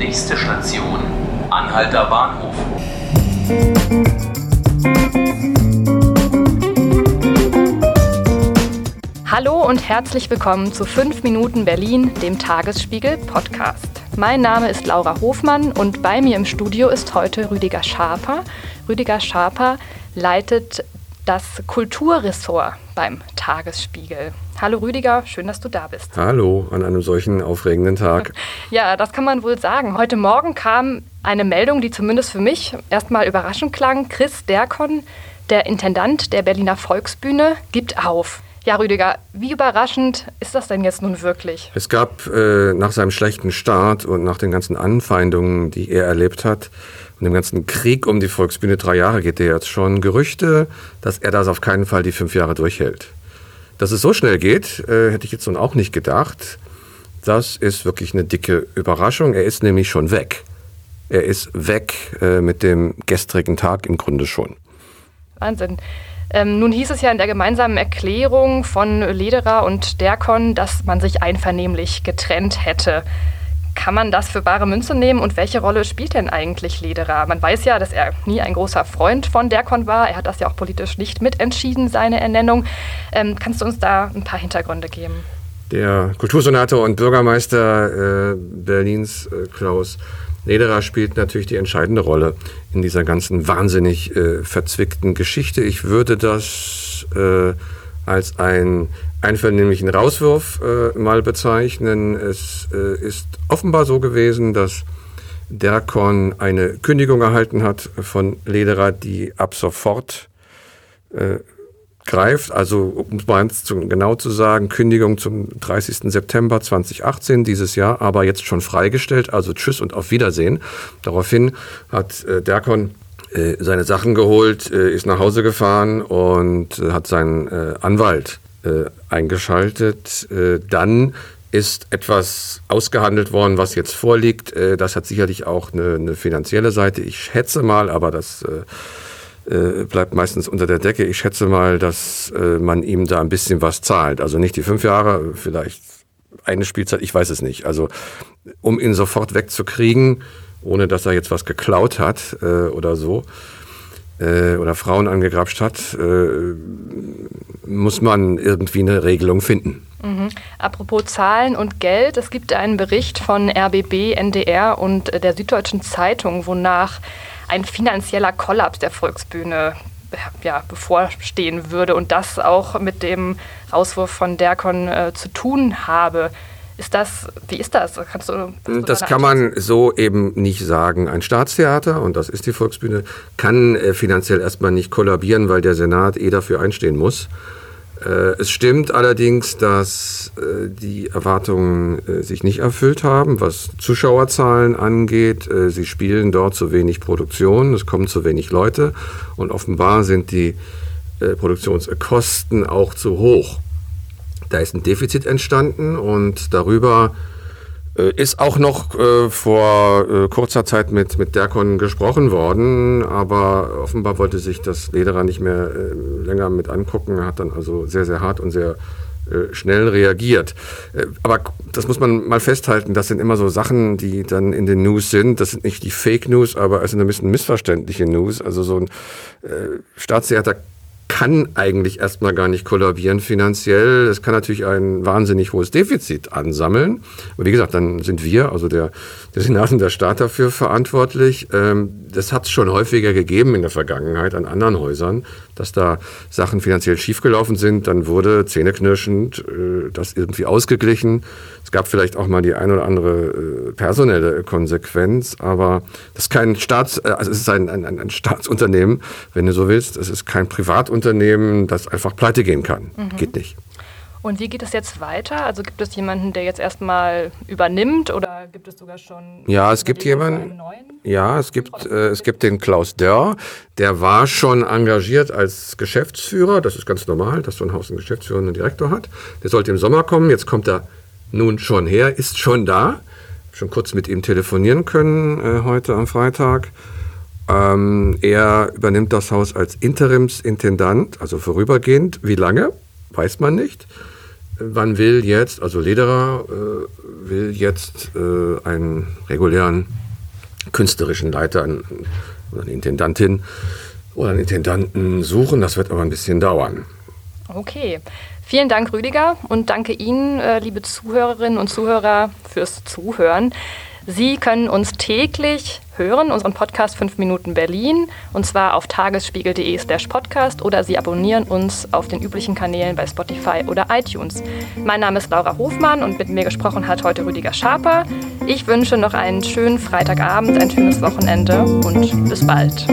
Nächste Station, Anhalter Bahnhof. Hallo und herzlich willkommen zu 5 Minuten Berlin, dem Tagesspiegel Podcast. Mein Name ist Laura Hofmann und bei mir im Studio ist heute Rüdiger Schaper. Rüdiger Schaper leitet das Kulturressort beim Tagesspiegel. Hallo Rüdiger, schön, dass du da bist. Hallo an einem solchen aufregenden Tag. Ja, das kann man wohl sagen. Heute Morgen kam eine Meldung, die zumindest für mich erstmal überraschend klang. Chris Derkon, der Intendant der Berliner Volksbühne, gibt auf. Ja, Rüdiger, wie überraschend ist das denn jetzt nun wirklich? Es gab äh, nach seinem schlechten Start und nach den ganzen Anfeindungen, die er erlebt hat, und dem ganzen Krieg um die Volksbühne, drei Jahre geht der jetzt schon, Gerüchte, dass er das auf keinen Fall die fünf Jahre durchhält. Dass es so schnell geht, äh, hätte ich jetzt nun auch nicht gedacht. Das ist wirklich eine dicke Überraschung. Er ist nämlich schon weg. Er ist weg äh, mit dem gestrigen Tag im Grunde schon. Wahnsinn. Ähm, nun hieß es ja in der gemeinsamen Erklärung von Lederer und Derkon, dass man sich einvernehmlich getrennt hätte. Kann man das für bare Münze nehmen und welche Rolle spielt denn eigentlich Lederer? Man weiß ja, dass er nie ein großer Freund von Derkon war. Er hat das ja auch politisch nicht mitentschieden, seine Ernennung. Ähm, kannst du uns da ein paar Hintergründe geben? Der Kultursenator und Bürgermeister äh, Berlins, äh, Klaus Lederer, spielt natürlich die entscheidende Rolle in dieser ganzen wahnsinnig äh, verzwickten Geschichte. Ich würde das äh, als ein einvernehmlichen Rauswurf äh, mal bezeichnen. Es äh, ist offenbar so gewesen, dass Derkon eine Kündigung erhalten hat von Lederer, die ab sofort äh, greift. Also um es genau zu sagen, Kündigung zum 30. September 2018 dieses Jahr, aber jetzt schon freigestellt. Also tschüss und auf Wiedersehen. Daraufhin hat äh, Derkon äh, seine Sachen geholt, äh, ist nach Hause gefahren und äh, hat seinen äh, Anwalt äh, eingeschaltet. Dann ist etwas ausgehandelt worden, was jetzt vorliegt. Das hat sicherlich auch eine, eine, finanzielle Seite. Ich schätze mal, aber das bleibt meistens unter der Decke. Ich schätze mal, dass man ihm da ein bisschen was zahlt. Also nicht die fünf Jahre, vielleicht eine Spielzeit, ich weiß es nicht. Also um ihn sofort wegzukriegen, ohne dass er jetzt was geklaut hat äh, oder so, äh, oder Frauen angegrapscht hat, äh, muss man irgendwie eine Regelung finden. Mhm. Apropos Zahlen und Geld, es gibt einen Bericht von RBB, NDR und der Süddeutschen Zeitung, wonach ein finanzieller Kollaps der Volksbühne ja, bevorstehen würde und das auch mit dem Auswurf von Derkon äh, zu tun habe. Ist das, wie ist das? Kannst du, das kann man so eben nicht sagen. Ein Staatstheater, und das ist die Volksbühne, kann äh, finanziell erstmal nicht kollabieren, weil der Senat eh dafür einstehen muss. Äh, es stimmt allerdings, dass äh, die Erwartungen sich nicht erfüllt haben, was Zuschauerzahlen angeht. Sie spielen dort zu wenig Produktion, es kommen zu wenig Leute und offenbar sind die Produktionskosten auch zu hoch. Da ist ein Defizit entstanden und darüber äh, ist auch noch äh, vor äh, kurzer Zeit mit, mit Derkon gesprochen worden, aber offenbar wollte sich das Lederer nicht mehr äh, länger mit angucken. Er hat dann also sehr, sehr hart und sehr äh, schnell reagiert. Äh, aber das muss man mal festhalten, das sind immer so Sachen, die dann in den News sind. Das sind nicht die Fake News, aber es sind ein bisschen missverständliche News. Also so ein Staatstheater kann eigentlich erstmal gar nicht kollabieren finanziell. Es kann natürlich ein wahnsinnig hohes Defizit ansammeln. Und wie gesagt, dann sind wir, also der, der Senat und der Staat dafür verantwortlich. Ähm, das hat es schon häufiger gegeben in der Vergangenheit an anderen Häusern, dass da Sachen finanziell schiefgelaufen sind. Dann wurde zähneknirschend äh, das irgendwie ausgeglichen. Es gab vielleicht auch mal die ein oder andere äh, personelle Konsequenz, aber das ist kein Staats, äh, also es ist ein, ein, ein Staatsunternehmen, wenn du so willst. Es ist kein Privatunternehmen, das einfach pleite gehen kann. Mhm. Geht nicht. Und wie geht es jetzt weiter? Also gibt es jemanden, der jetzt erstmal übernimmt oder gibt es sogar schon. Ja, es gibt jemanden. Ja, es gibt, äh, es gibt den Klaus Dörr. Der war schon engagiert als Geschäftsführer. Das ist ganz normal, dass so ein Haus einen Geschäftsführer und einen Direktor hat. Der sollte im Sommer kommen. Jetzt kommt er nun schon her, ist schon da. Schon kurz mit ihm telefonieren können äh, heute am Freitag. Ähm, er übernimmt das Haus als Interimsintendant, also vorübergehend. Wie lange? Weiß man nicht. man will jetzt, also Lederer äh, will jetzt äh, einen regulären künstlerischen Leiter oder eine Intendantin oder einen Intendanten suchen. Das wird aber ein bisschen dauern. Okay. Vielen Dank, Rüdiger, und danke Ihnen, äh, liebe Zuhörerinnen und Zuhörer, fürs Zuhören. Sie können uns täglich hören, unseren Podcast 5 Minuten Berlin, und zwar auf tagesspiegel.de slash podcast oder Sie abonnieren uns auf den üblichen Kanälen bei Spotify oder iTunes. Mein Name ist Laura Hofmann und mit mir gesprochen hat heute Rüdiger Schaper. Ich wünsche noch einen schönen Freitagabend, ein schönes Wochenende und bis bald.